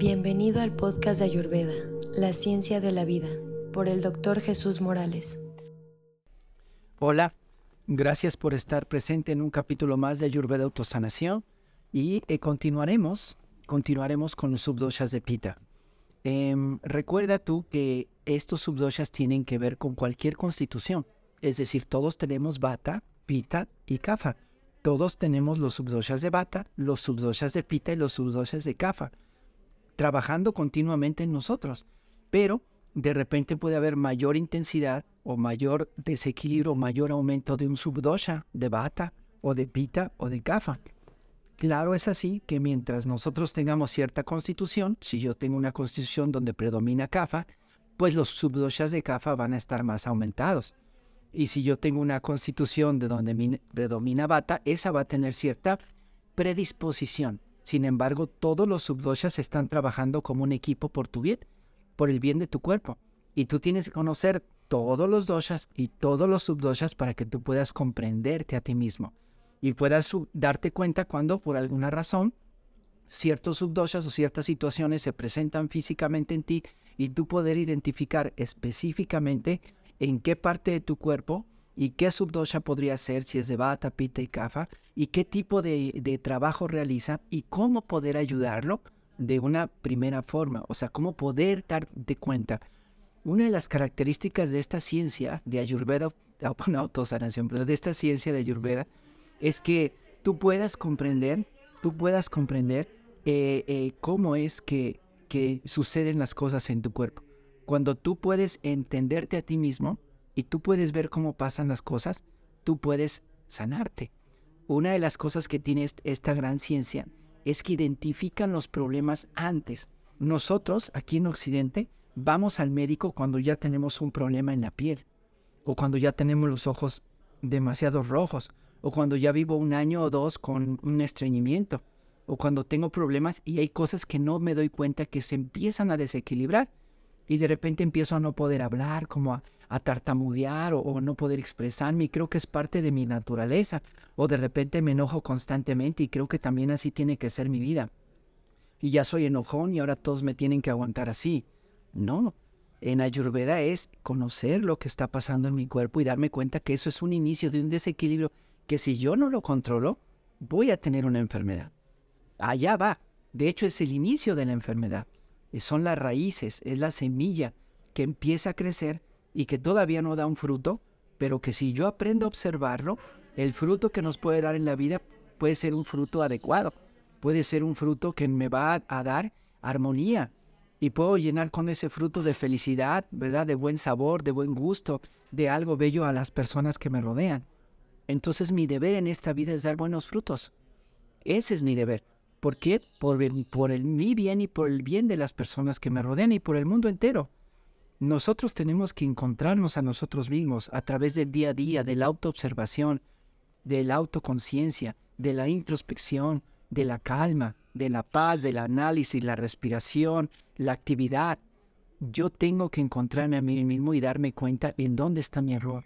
Bienvenido al podcast de Ayurveda, La Ciencia de la Vida, por el doctor Jesús Morales. Hola, gracias por estar presente en un capítulo más de Ayurveda Autosanación y eh, continuaremos, continuaremos con los subdoshas de Pita. Em, recuerda tú que estos subdoshas tienen que ver con cualquier constitución, es decir, todos tenemos Vata, Pita y Kapha. Todos tenemos los subdoshas de Vata, los subdoshas de Pita y los subdoshas de Kapha trabajando continuamente en nosotros. Pero de repente puede haber mayor intensidad o mayor desequilibrio mayor aumento de un subdosha, de bata o de pita o de kafa. Claro es así que mientras nosotros tengamos cierta constitución, si yo tengo una constitución donde predomina kafa, pues los subdoshas de kafa van a estar más aumentados. Y si yo tengo una constitución de donde predomina bata, esa va a tener cierta predisposición sin embargo, todos los subdoshas están trabajando como un equipo por tu bien, por el bien de tu cuerpo. Y tú tienes que conocer todos los doshas y todos los subdoshas para que tú puedas comprenderte a ti mismo y puedas darte cuenta cuando por alguna razón ciertos subdoshas o ciertas situaciones se presentan físicamente en ti y tú poder identificar específicamente en qué parte de tu cuerpo y qué subdosha podría ser si es de Vata, Pitta y Kapha y qué tipo de, trabajo realiza y cómo poder ayudarlo de una primera forma, o sea, cómo poder darte cuenta. Una de las características de esta ciencia de Ayurveda, no autosanación, pero de esta ciencia de Ayurveda, es que tú puedas comprender, tú puedas comprender eh, eh, cómo es que, que suceden las cosas en tu cuerpo. Cuando tú puedes entenderte a ti mismo, y tú puedes ver cómo pasan las cosas, tú puedes sanarte. Una de las cosas que tiene esta gran ciencia es que identifican los problemas antes. Nosotros, aquí en Occidente, vamos al médico cuando ya tenemos un problema en la piel, o cuando ya tenemos los ojos demasiado rojos, o cuando ya vivo un año o dos con un estreñimiento, o cuando tengo problemas y hay cosas que no me doy cuenta que se empiezan a desequilibrar y de repente empiezo a no poder hablar, como a, tartamudear o, no poder expresarme y creo que es parte de mi naturaleza. O de repente me enojo constantemente y creo que también así tiene que ser mi vida. Y ya soy enojón y ahora todos me tienen que aguantar así. No, en Ayurveda es conocer lo que está pasando en mi cuerpo y darme cuenta que eso es un inicio de un desequilibrio que si yo no lo controlo, voy a tener una enfermedad. Allá va. De hecho, es el inicio de la enfermedad son las raíces, es la semilla que empieza a crecer y que todavía no da un fruto, pero que si yo aprendo a observarlo, el fruto que nos puede dar en la vida puede ser un fruto adecuado, puede ser un fruto que me va a dar armonía y puedo llenar con ese fruto de felicidad, ¿verdad? De buen sabor, de buen gusto, de algo bello a las personas que me rodean. Entonces mi deber en esta vida es dar buenos frutos. Ese es mi deber. ¿Por qué? Por, el, mi bien y por el bien de las personas que me rodean y por el mundo entero. Nosotros tenemos que encontrarnos a nosotros mismos a través del día a día, de la autoobservación, de la autoconciencia, de la introspección, de la calma, de la paz, del análisis, la respiración, la actividad. Yo tengo que encontrarme a mí mismo y darme cuenta en dónde está mi error,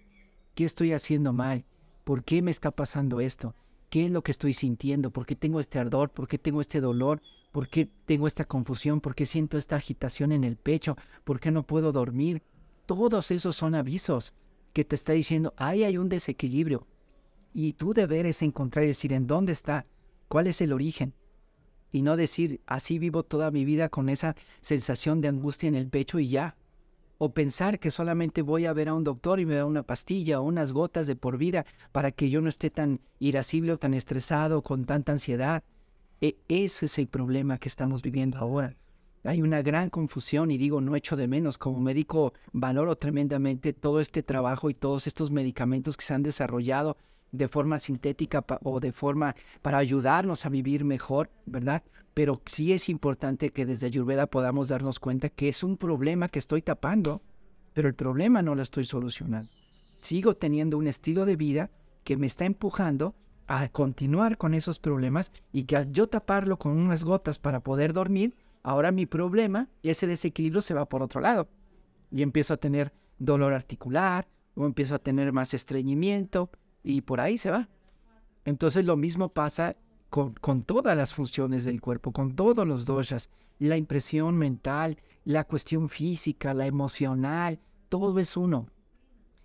qué estoy haciendo mal, por qué me está pasando esto, ¿Qué es lo que estoy sintiendo? ¿Por qué tengo este ardor? ¿Por qué tengo este dolor? ¿Por qué tengo esta confusión? ¿Por qué siento esta agitación en el pecho? ¿Por qué no puedo dormir? Todos esos son avisos que te está diciendo, ahí hay un desequilibrio. Y tu deber es encontrar y decir en dónde está, cuál es el origen. Y no decir, así vivo toda mi vida con esa sensación de angustia en el pecho y ya o pensar que solamente voy a ver a un doctor y me da una pastilla o unas gotas de por vida para que yo no esté tan irascible o tan estresado con tanta ansiedad. E ese es el problema que estamos viviendo ahora. Hay una gran confusión y digo, no echo de menos. Como médico valoro tremendamente todo este trabajo y todos estos medicamentos que se han desarrollado de forma sintética o de forma para ayudarnos a vivir mejor, ¿verdad? Pero sí es importante que desde Ayurveda podamos darnos cuenta que es un problema que estoy tapando, pero el problema no lo estoy solucionando. Sigo teniendo un estilo de vida que me está empujando a continuar con esos problemas y que al yo taparlo con unas gotas para poder dormir, ahora mi problema y ese desequilibrio se va por otro lado. Y empiezo a tener dolor articular, o empiezo a tener más estreñimiento, y por ahí se va. Entonces lo mismo pasa con, todas las funciones del cuerpo, con todos los doshas. la impresión mental, la cuestión física, la emocional, todo es uno.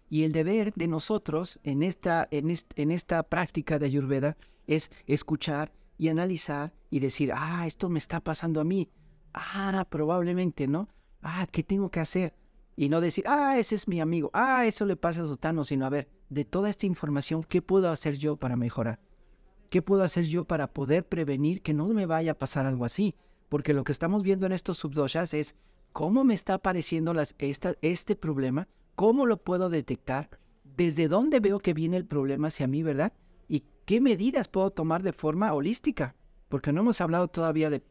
Y el deber de nosotros en esta, en, esta práctica de Ayurveda es escuchar y analizar y decir, ah, esto me está pasando a mí. Ah, probablemente, ¿no? Ah, ¿qué tengo que hacer? Y no decir, ah, ese es mi amigo, ah, eso le pasa a Sotano, sino a ver, de toda esta información, ¿qué puedo hacer yo para mejorar? ¿Qué puedo hacer yo para poder prevenir que no me vaya a pasar algo así? Porque lo que estamos viendo en estos subdoshas es cómo me está apareciendo las, este problema, cómo lo puedo detectar, desde dónde veo que viene el problema hacia mí, ¿verdad? Y qué medidas puedo tomar de forma holística. Porque no hemos hablado todavía de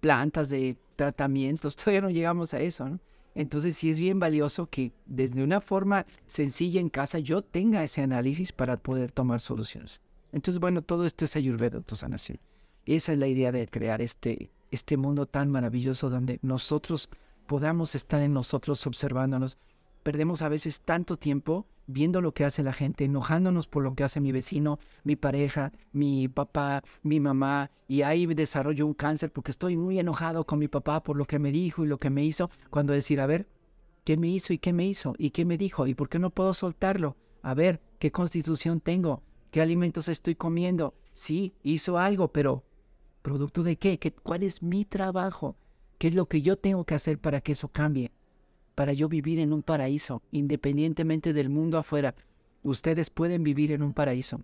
plantas, de tratamientos, todavía no llegamos a eso. Entonces sí es bien valioso que desde una forma sencilla en casa yo tenga ese análisis para poder tomar soluciones. Entonces, bueno, todo esto es Ayurveda, autosanación. Esa es la idea de crear este, este mundo tan maravilloso donde nosotros podamos estar en nosotros observándonos. Perdemos a veces tanto tiempo viendo lo que hace la gente, enojándonos por lo que hace mi vecino, mi pareja, mi papá, mi mamá, y ahí desarrollo un cáncer porque estoy muy enojado con mi papá por lo que me dijo y lo que me hizo, cuando decir, a ver, ¿qué me hizo y qué me hizo y qué me dijo y por qué no puedo soltarlo? A ver, ¿qué constitución tengo? ¿Qué alimentos estoy comiendo? Sí, hizo algo, pero ¿producto de qué? ¿Qué ¿Cuál es mi trabajo? ¿Qué es lo que yo tengo que hacer para que eso cambie? Para yo vivir en un paraíso, independientemente del mundo afuera. Ustedes pueden vivir en un paraíso.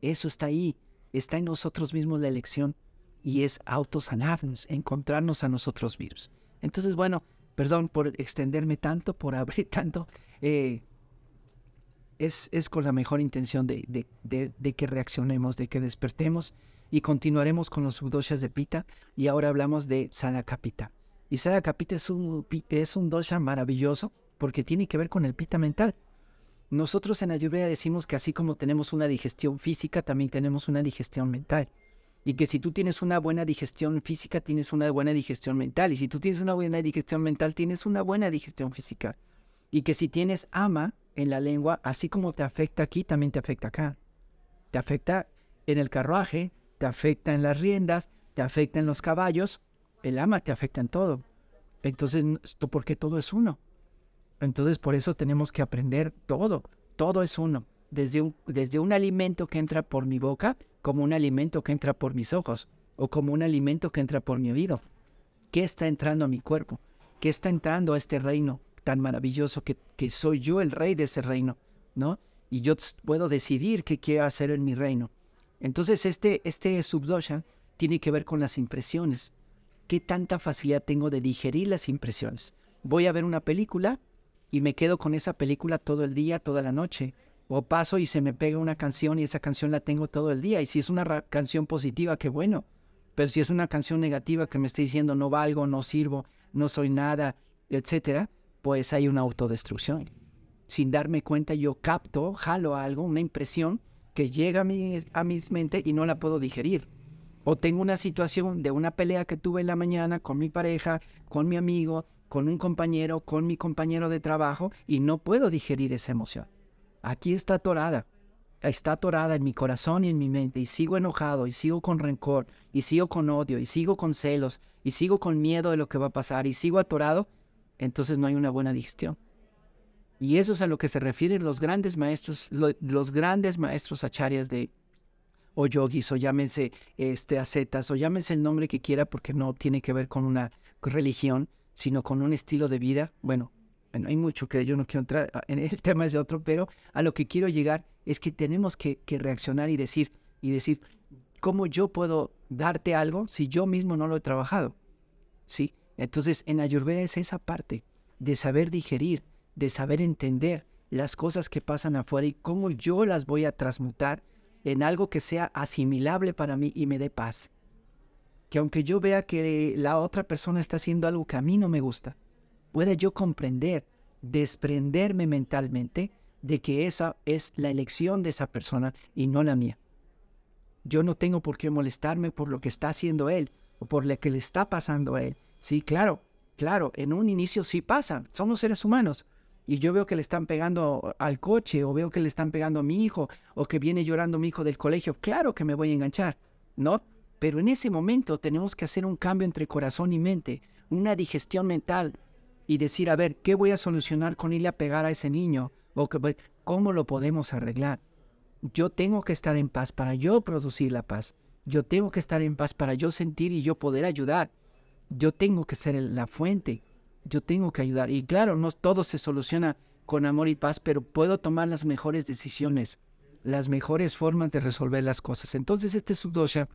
Eso está ahí, está en nosotros mismos la elección y es autosanarnos, encontrarnos a nosotros mismos. Entonces, bueno, perdón por extenderme tanto, por abrir tanto. Eh, es, es, con la mejor intención de, de, de, que reaccionemos, de que despertemos y continuaremos con los subdoshas de Pita y ahora hablamos de Sadakapita. Y Sadakapita es un, es un dosha maravilloso porque tiene que ver con el Pita mental. Nosotros en Ayurveda decimos que así como tenemos una digestión física, también tenemos una digestión mental. Y que si tú tienes una buena digestión física, tienes una buena digestión mental. Y si tú tienes una buena digestión mental, tienes una buena digestión física. Y que si tienes ama en la lengua, así como te afecta aquí, también te afecta acá. Te afecta en el carruaje, te afecta en las riendas, te afecta en los caballos, el ama te afecta en todo. Entonces, porque todo es uno. Entonces, por eso tenemos que aprender todo. Todo es uno. Desde un, desde un alimento que entra por mi boca, como un alimento que entra por mis ojos, o como un alimento que entra por mi oído. ¿Qué está entrando a mi cuerpo? ¿Qué está entrando a este reino tan maravilloso que, que soy yo el rey de ese reino? ¿No? Y yo puedo decidir qué quiero hacer en mi reino. Entonces este, este subdosha tiene que ver con las impresiones. ¿Qué tanta facilidad tengo de digerir las impresiones? Voy a ver una película y me quedo con esa película todo el día, toda la noche. O paso y se me pega una canción y esa canción la tengo todo el día. Y si es una canción positiva, qué bueno. Pero si es una canción negativa que me está diciendo no valgo, no sirvo, no soy nada, etcétera, pues hay una autodestrucción. Sin darme cuenta, yo capto, jalo algo, una impresión que llega a mi, a mente y no la puedo digerir. O tengo una situación de una pelea que tuve en la mañana con mi pareja, con mi amigo, con un compañero, con mi compañero de trabajo y no puedo digerir esa emoción. Aquí está atorada. Está atorada en mi corazón y en mi mente y sigo enojado y sigo con rencor y sigo con odio y sigo con celos y sigo con miedo de lo que va a pasar y sigo atorado, entonces no hay una buena digestión. Y eso es a lo que se refieren los grandes maestros, los grandes maestros acharyas de o yogis o llámense este ascetas o llámense el nombre que quiera porque no tiene que ver con una religión, sino con un estilo de vida. Bueno, hay mucho que yo no quiero entrar en el tema es de otro, pero a lo que quiero llegar es que tenemos que, que reaccionar y decir y decir cómo yo puedo darte algo si yo mismo no lo he trabajado. ¿Sí? Entonces, en Ayurveda es esa parte de saber digerir, de saber entender las cosas que pasan afuera y cómo yo las voy a transmutar en algo que sea asimilable para mí y me dé paz. Que aunque yo vea que la otra persona está haciendo algo que a mí no me gusta, pueda yo comprender, desprenderme mentalmente de que esa es la elección de esa persona y no la mía. Yo no tengo por qué molestarme por lo que está haciendo él o por lo que le está pasando a él. Sí, claro, claro, en un inicio sí pasa, somos seres humanos, y yo veo que le están pegando al coche o veo que le están pegando a mi hijo o que viene llorando mi hijo del colegio, claro que me voy a enganchar, ¿no? Pero en ese momento tenemos que hacer un cambio entre corazón y mente, una digestión mental y decir, a ver, ¿qué voy a solucionar con irle a pegar a ese niño? ¿O cómo lo podemos arreglar? Yo tengo que estar en paz para yo producir la paz. Yo tengo que estar en paz para yo sentir y yo poder ayudar. Yo tengo que ser la fuente. Yo tengo que ayudar. Y claro, no todo se soluciona con amor y paz, pero puedo tomar las mejores decisiones, las mejores formas de resolver las cosas. Entonces este subdosha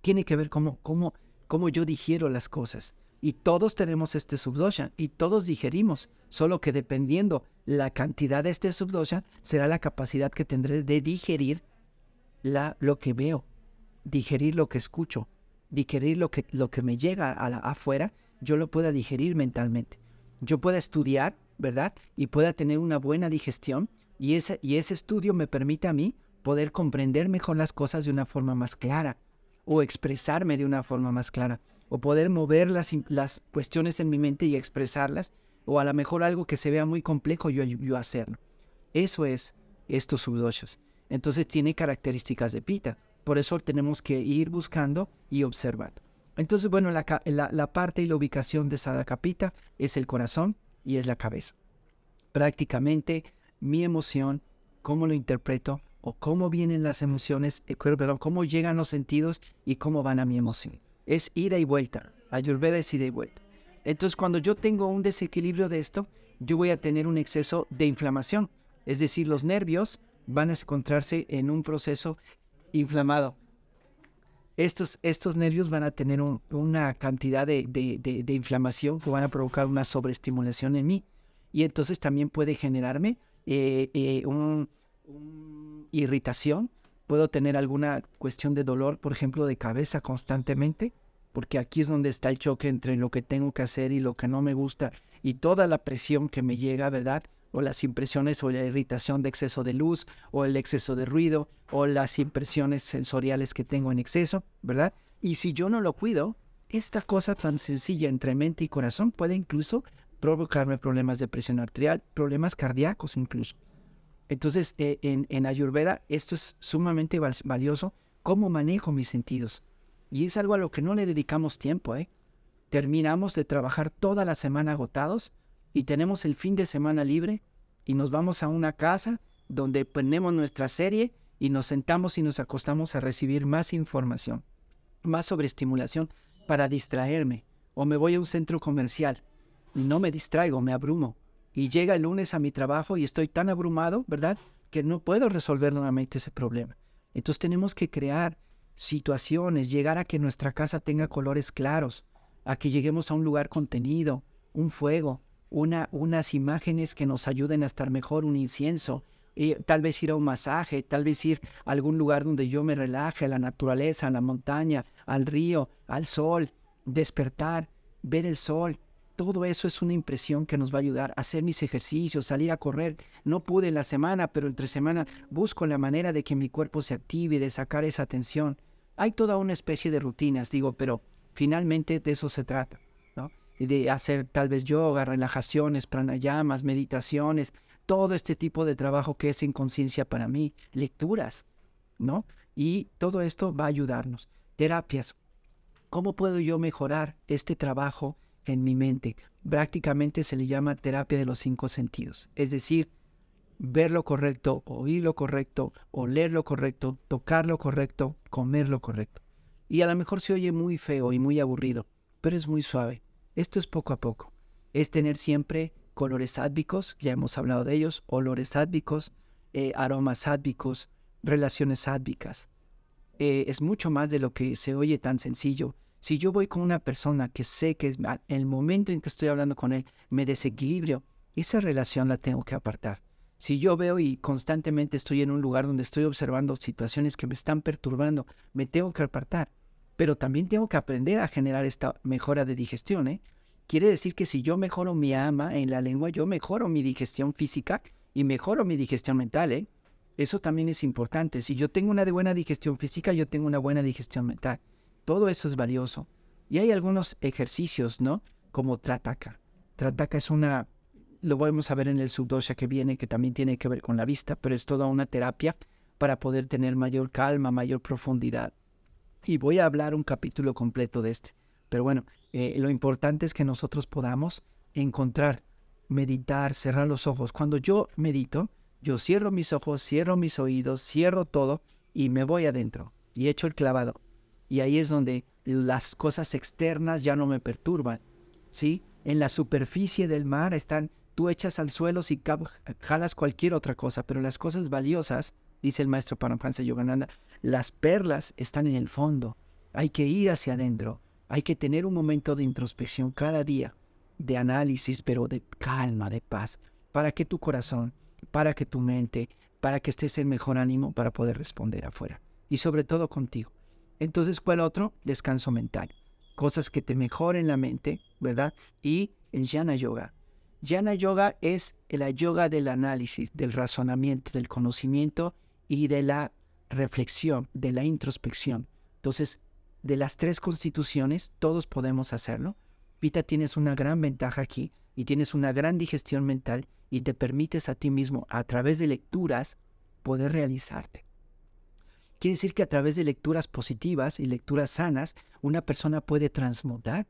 tiene que ver cómo, cómo, cómo yo digiero las cosas. Y todos tenemos este subdosha y todos digerimos, solo que dependiendo la cantidad de este subdosha será la capacidad que tendré de digerir la, lo que veo, digerir lo que escucho, digerir lo que, lo que me llega a la, afuera, yo lo pueda digerir mentalmente. Yo pueda estudiar, ¿verdad? Y pueda tener una buena digestión y ese, y ese estudio me permite a mí poder comprender mejor las cosas de una forma más clara o expresarme de una forma más clara, o poder mover las, las cuestiones en mi mente y expresarlas, o a lo mejor algo que se vea muy complejo yo, yo hacerlo. Eso es estos subdoshas. Entonces tiene características de pita. Por eso tenemos que ir buscando y observando. Entonces, bueno, la, parte y la ubicación de Sadakapita es el corazón y es la cabeza. Prácticamente mi emoción, cómo lo interpreto, o cómo vienen las emociones, eh, perdón, cómo llegan los sentidos y cómo van a mi emoción. Es ida y vuelta. Ayurveda es ida y vuelta. Entonces, cuando yo tengo un desequilibrio de esto, yo voy a tener un exceso de inflamación. Es decir, los nervios van a encontrarse en un proceso inflamado. Estos, estos nervios van a tener una cantidad de, de, inflamación que van a provocar una sobreestimulación en mí. Y entonces también puede generarme eh, eh, un, irritación, puedo tener alguna cuestión de dolor, por ejemplo, de cabeza constantemente, porque aquí es donde está el choque entre lo que tengo que hacer y lo que no me gusta, y toda la presión que me llega, ¿verdad? O las impresiones o la irritación de exceso de luz, o el exceso de ruido, o las impresiones sensoriales que tengo en exceso, ¿verdad? Y si yo no lo cuido, esta cosa tan sencilla entre mente y corazón puede incluso provocarme problemas de presión arterial, problemas cardíacos incluso. Entonces, eh, en, Ayurveda, esto es sumamente valioso, cómo manejo mis sentidos. Y es algo a lo que no le dedicamos tiempo, ¿eh? Terminamos de trabajar toda la semana agotados y tenemos el fin de semana libre y nos vamos a una casa donde ponemos nuestra serie y nos sentamos y nos acostamos a recibir más información, más sobreestimulación para distraerme. O me voy a un centro comercial y no me distraigo, me abrumo y llega el lunes a mi trabajo y estoy tan abrumado, ¿verdad? Que no puedo resolver nuevamente ese problema. Entonces tenemos que crear situaciones, llegar a que nuestra casa tenga colores claros, a que lleguemos a un lugar contenido, un fuego, una, unas imágenes que nos ayuden a estar mejor, un incienso, y tal vez ir a un masaje, tal vez ir a algún lugar donde yo me relaje, a la naturaleza, a la montaña, al río, al sol, despertar, ver el sol, todo eso es una impresión que nos va a ayudar a hacer mis ejercicios, salir a correr. No pude en la semana, pero entre semana busco la manera de que mi cuerpo se active, de sacar esa tensión. Hay toda una especie de rutinas, digo, pero finalmente de eso se trata. De hacer tal vez yoga, relajaciones, pranayamas, meditaciones, todo este tipo de trabajo que es en conciencia para mí, lecturas, ¿no? Y todo esto va a ayudarnos. Terapias. ¿Cómo puedo yo mejorar este trabajo? en mi mente. Prácticamente se le llama terapia de los cinco sentidos. Es decir, ver lo correcto, oír lo correcto, oler lo correcto, tocar lo correcto, comer lo correcto. Y a lo mejor se oye muy feo y muy aburrido, pero es muy suave. Esto es poco a poco. Es tener siempre colores ádvicos, ya hemos hablado de ellos, olores ádvicos, eh, aromas ádvicos, relaciones ádvicas. Eh, es mucho más de lo que se oye tan sencillo si yo voy con una persona que sé que en el momento en que estoy hablando con él me desequilibrio, esa relación la tengo que apartar. Si yo veo y constantemente estoy en un lugar donde estoy observando situaciones que me están perturbando, me tengo que apartar. Pero también tengo que aprender a generar esta mejora de digestión. ¿eh? Quiere decir que si yo mejoro mi ama en la lengua, yo mejoro mi digestión física y mejoro mi digestión mental. ¿eh? Eso también es importante. Si yo tengo una buena digestión física, yo tengo una buena digestión mental. Todo eso es valioso. Y hay algunos ejercicios, ¿no? Como Trataka. Trataka es una, lo vamos a ver en el subdosha que viene, que también tiene que ver con la vista, pero es toda una terapia para poder tener mayor calma, mayor profundidad. Y voy a hablar un capítulo completo de este. Pero bueno, eh, lo importante es que nosotros podamos encontrar, meditar, cerrar los ojos. Cuando yo medito, yo cierro mis ojos, cierro mis oídos, cierro todo y me voy adentro y echo el clavado. Y ahí es donde las cosas externas ya no me perturban. ¿Sí? En la superficie del mar están, tú echas al suelo si jalas cualquier otra cosa, pero las cosas valiosas, dice el maestro Paramahansa Yogananda, las perlas están en el fondo. Hay que ir hacia adentro. Hay que tener un momento de introspección cada día, de análisis, pero de calma, de paz, para que tu corazón, para que tu mente, para que estés en mejor ánimo para poder responder afuera. Y sobre todo contigo. Entonces, ¿cuál otro? Descanso mental. Cosas que te mejoren la mente, ¿verdad? Y el Jnana Yoga. Jnana Yoga es la yoga del análisis, del razonamiento, del conocimiento y de la reflexión, de la introspección. Entonces, de las tres constituciones, todos podemos hacerlo. Pita, tienes una gran ventaja aquí y tienes una gran digestión mental y te permites a ti mismo, a través de lecturas, poder realizarte. Quiere decir que a través de lecturas positivas y lecturas sanas, una persona puede transmutar.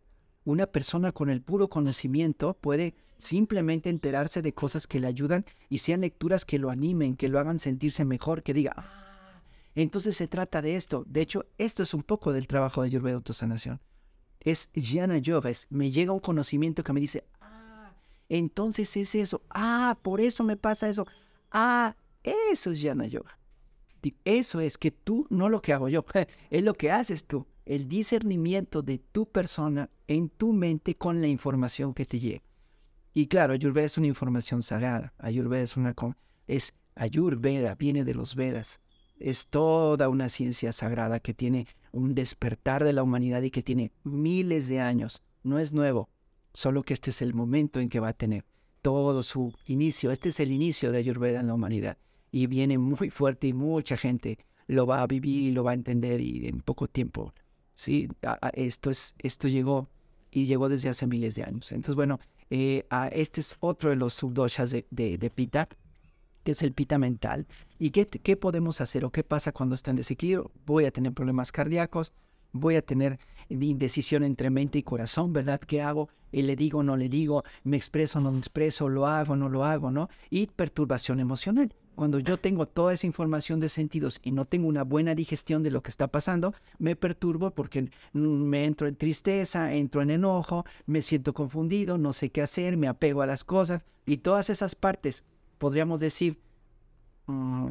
Una persona con el puro conocimiento puede simplemente enterarse de cosas que le ayudan y sean lecturas que lo animen, que lo hagan sentirse mejor, que diga, ah, entonces se trata de esto. De hecho, esto es un poco del trabajo de Ayurveda Autosanación. Es Jnana Yoga, me llega un conocimiento que me dice, ah, entonces es eso, ah, por eso me pasa eso, ah, eso es Jnana Yoga. Eso es que tú, no lo que hago yo, es lo que haces tú. El discernimiento de tu persona en tu mente con la información que te llega. Y claro, Ayurveda es una información sagrada. Ayurveda es una... Es Ayurveda, viene de los Vedas. Es toda una ciencia sagrada que tiene un despertar de la humanidad y que tiene miles de años. No es nuevo, solo que este es el momento en que va a tener todo su inicio. Este es el inicio de Ayurveda en la humanidad y viene muy fuerte y mucha gente lo va a vivir y lo va a entender y en poco tiempo. Sí, esto, es, esto llegó y llegó desde hace miles de años. Entonces, bueno, eh, este es otro de los subdoshas de, de, Pita, que es el Pita mental. ¿Y qué, qué podemos hacer o qué pasa cuando está en desequilibrio? Voy a tener problemas cardíacos, voy a tener indecisión entre mente y corazón, ¿verdad? ¿Qué hago? Y le digo, no le digo, me expreso, no me expreso, lo hago, no lo hago, ¿no? Y perturbación emocional cuando yo tengo toda esa información de sentidos y no tengo una buena digestión de lo que está pasando, me perturbo porque me entro en tristeza, entro en enojo, me siento confundido, no sé qué hacer, me apego a las cosas y todas esas partes, podríamos decir, mm,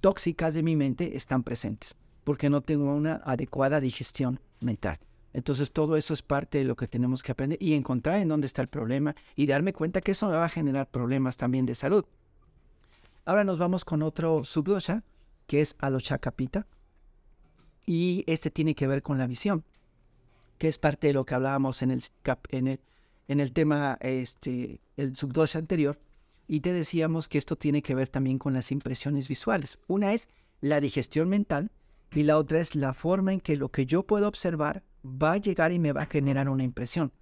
tóxicas de mi mente están presentes porque no tengo una adecuada digestión mental. Entonces todo eso es parte de lo que tenemos que aprender y encontrar en dónde está el problema y darme cuenta que eso me va a generar problemas también de salud. Ahora nos vamos con otro subdosha, que es Alochakapita. Y este tiene que ver con la visión, que es parte de lo que hablábamos en el, en el, en el tema, este, el subdosha anterior. Y te decíamos que esto tiene que ver también con las impresiones visuales. Una es la digestión mental y la otra es la forma en que lo que yo puedo observar va a llegar y me va a generar una impresión.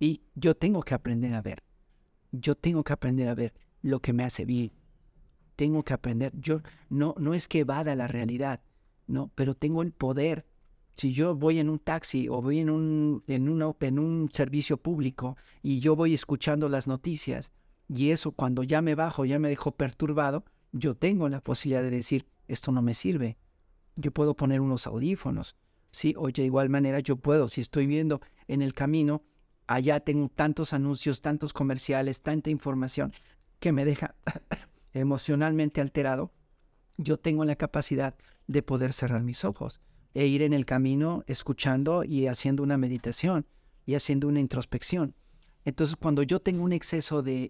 Y yo tengo que aprender a ver. Yo tengo que aprender a ver lo que me hace bien, tengo que aprender. Yo no, no es que evada la realidad, no, pero tengo el poder. Si yo voy en un taxi o voy en un, en, un servicio público y yo voy escuchando las noticias y eso cuando ya me bajo, ya me dejo perturbado, yo tengo la posibilidad de decir, esto no me sirve. Yo puedo poner unos audífonos. Sí, o de igual manera yo puedo, si estoy viendo en el camino, allá tengo tantos anuncios, tantos comerciales, tanta información que me deja emocionalmente alterado, yo tengo la capacidad de poder cerrar mis ojos e ir en el camino escuchando y haciendo una meditación y haciendo una introspección. Entonces, cuando yo tengo un exceso de,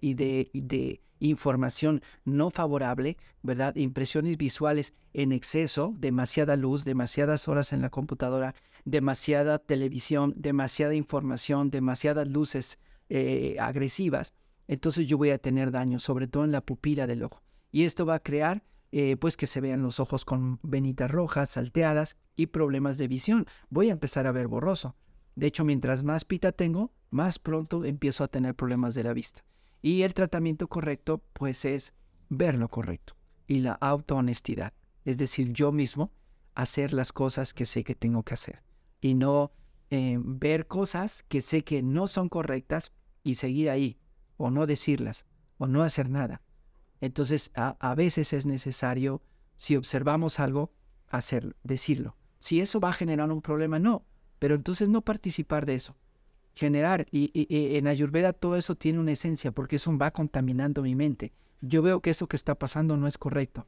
información no favorable, ¿verdad? Impresiones visuales en exceso, demasiada luz, demasiadas horas en la computadora, demasiada televisión, demasiada información, demasiadas luces eh, agresivas, entonces yo voy a tener daño, sobre todo en la pupila del ojo. Y esto va a crear eh, pues que se vean los ojos con venitas rojas, salteadas y problemas de visión. Voy a empezar a ver borroso. De hecho, mientras más pita tengo, más pronto empiezo a tener problemas de la vista. Y el tratamiento correcto, pues es ver lo correcto y la autohonestidad. Es decir, yo mismo hacer las cosas que sé que tengo que hacer y no eh, ver cosas que sé que no son correctas y seguir ahí o no decirlas o no hacer nada. Entonces a, veces es necesario, si observamos algo, hacerlo, decirlo. Si eso va a generar un problema, no, pero entonces no participar de eso. Generar, y, y en Ayurveda todo eso tiene una esencia porque eso va contaminando mi mente. Yo veo que eso que está pasando no es correcto.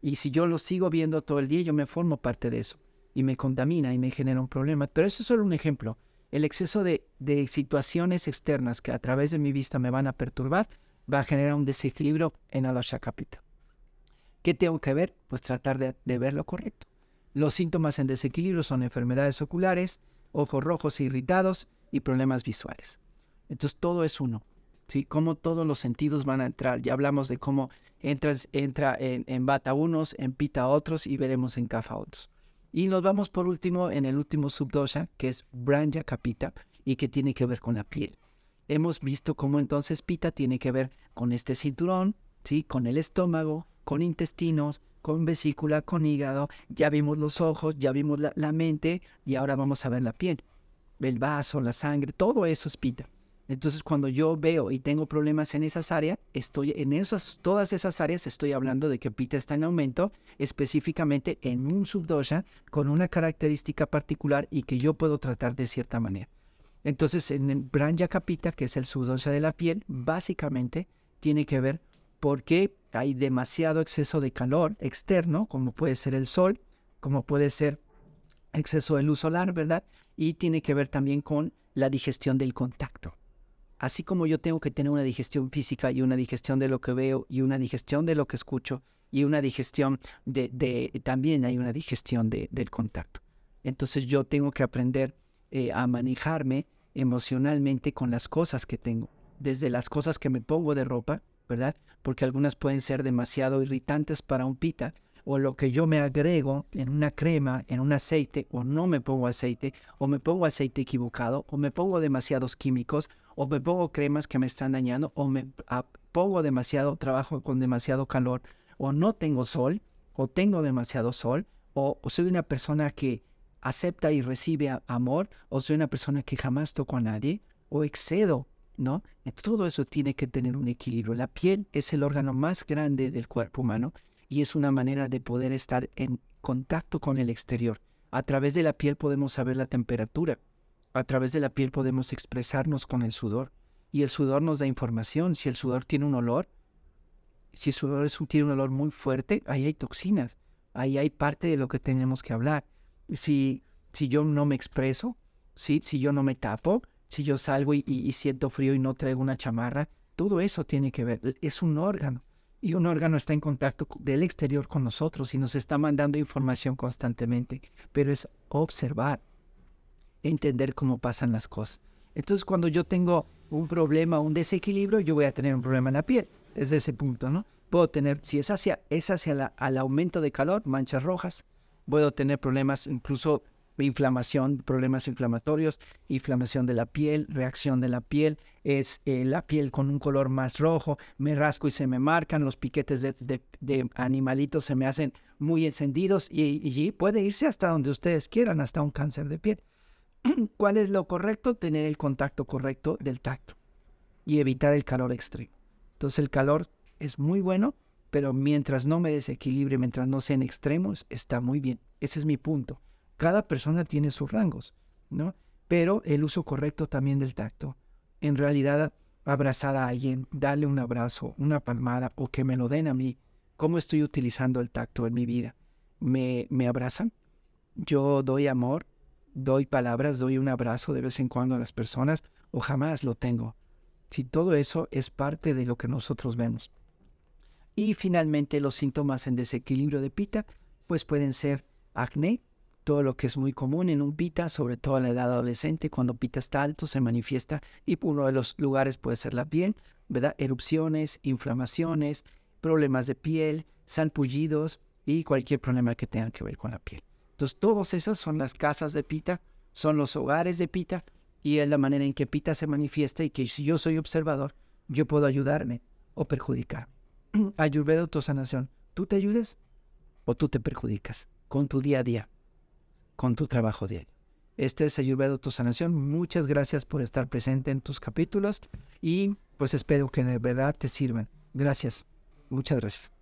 Y si yo lo sigo viendo todo el día, yo me formo parte de eso. Y me contamina y me genera un problema. Pero eso es solo un ejemplo. El exceso de, situaciones externas que a través de mi vista me van a perturbar va a generar un desequilibrio en Alashakapita. ¿Qué tengo que ver? Pues tratar de, de ver lo correcto. Los síntomas en desequilibrio son enfermedades oculares, ojos rojos e irritados y problemas visuales. Entonces todo es uno. ¿sí? Cómo todos los sentidos van a entrar. Ya hablamos de cómo entras, entra en, en bata unos, en pita otros y veremos en kafa otros. Y nos vamos por último en el último subdosha, que es Branja Kapita, y que tiene que ver con la piel. Hemos visto cómo entonces pita tiene que ver con este cinturón, ¿sí? con el estómago, con intestinos, con vesícula, con hígado. Ya vimos los ojos, ya vimos la, la mente y ahora vamos a ver la piel. El vaso, la sangre, todo eso es pita. Entonces, cuando yo veo y tengo problemas en esas áreas, estoy en esas, todas esas áreas estoy hablando de que Pita está en aumento, específicamente en un subdosha con una característica particular y que yo puedo tratar de cierta manera. Entonces, en el Branja Capita, que es el subdosha de la piel, básicamente tiene que ver porque hay demasiado exceso de calor externo, como puede ser el sol, como puede ser exceso de luz solar, ¿verdad? Y tiene que ver también con la digestión del contacto así como yo tengo que tener una digestión física y una digestión de lo que veo y una digestión de lo que escucho y una digestión de, también hay una digestión de, del contacto. Entonces yo tengo que aprender eh, a manejarme emocionalmente con las cosas que tengo, desde las cosas que me pongo de ropa, ¿verdad? Porque algunas pueden ser demasiado irritantes para un pita, o lo que yo me agrego en una crema, en un aceite, o no me pongo aceite, o me pongo aceite equivocado, o me pongo demasiados químicos, o me pongo cremas que me están dañando, o me pongo demasiado trabajo con demasiado calor, o no tengo sol, o tengo demasiado sol, o, soy una persona que acepta y recibe amor, o soy una persona que jamás toco a nadie, o excedo, ¿no? Todo eso tiene que tener un equilibrio. La piel es el órgano más grande del cuerpo humano y es una manera de poder estar en contacto con el exterior. A través de la piel podemos saber la temperatura. A través de la piel podemos expresarnos con el sudor. Y el sudor nos da información. Si el sudor tiene un olor, si el sudor tiene un olor muy fuerte, ahí hay toxinas. Ahí hay parte de lo que tenemos que hablar. Si, si yo no me expreso, si, si yo no me tapo, si yo salgo y siento frío y no traigo una chamarra, todo eso tiene que ver. Es un órgano y un órgano está en contacto del exterior con nosotros y nos está mandando información constantemente, pero es observar, entender cómo pasan las cosas. Entonces, cuando yo tengo un problema, un desequilibrio, yo voy a tener un problema en la piel, desde ese punto, ¿no? Puedo tener, si es hacia, es hacia el aumento de calor, manchas rojas, puedo tener problemas incluso inflamación, problemas inflamatorios, inflamación de la piel, reacción de la piel, es eh, la piel con un color más rojo, me rasco y se me marcan, los piquetes de, animalitos se me hacen muy encendidos y, puede irse hasta donde ustedes quieran, hasta un cáncer de piel. ¿Cuál es lo correcto? Tener el contacto correcto del tacto y evitar el calor extremo. Entonces el calor es muy bueno, pero mientras no me desequilibre, mientras no sea en extremos, está muy bien. Ese es mi punto. Cada persona tiene sus rangos, ¿no? Pero el uso correcto también del tacto. En realidad, abrazar a alguien, darle un abrazo, una palmada o que me lo den a mí. ¿Cómo estoy utilizando el tacto en mi vida? ¿Me, me abrazan? Yo doy amor, doy palabras, doy un abrazo de vez en cuando a las personas o jamás lo tengo. Si todo eso es parte de lo que nosotros vemos. Y finalmente los síntomas en desequilibrio de pita, pues pueden ser acné, todo lo que es muy común en un pita, sobre todo en la edad adolescente, cuando pita está alto se manifiesta y uno de los lugares puede ser la piel, ¿verdad? Erupciones, inflamaciones, problemas de piel, salpullidos y cualquier problema que tenga que ver con la piel. Entonces, todos esos son las casas de pita, son los hogares de pita y es la manera en que pita se manifiesta y que si yo soy observador, yo puedo ayudarme o perjudicar. Ayurveda autosanación, ¿tú te ayudes o tú te perjudicas? con tu día a día, con tu trabajo diario. Este es Ayurveda Autosanación. Muchas gracias por estar presente en tus capítulos y pues espero que de verdad te sirvan. Gracias. Muchas gracias.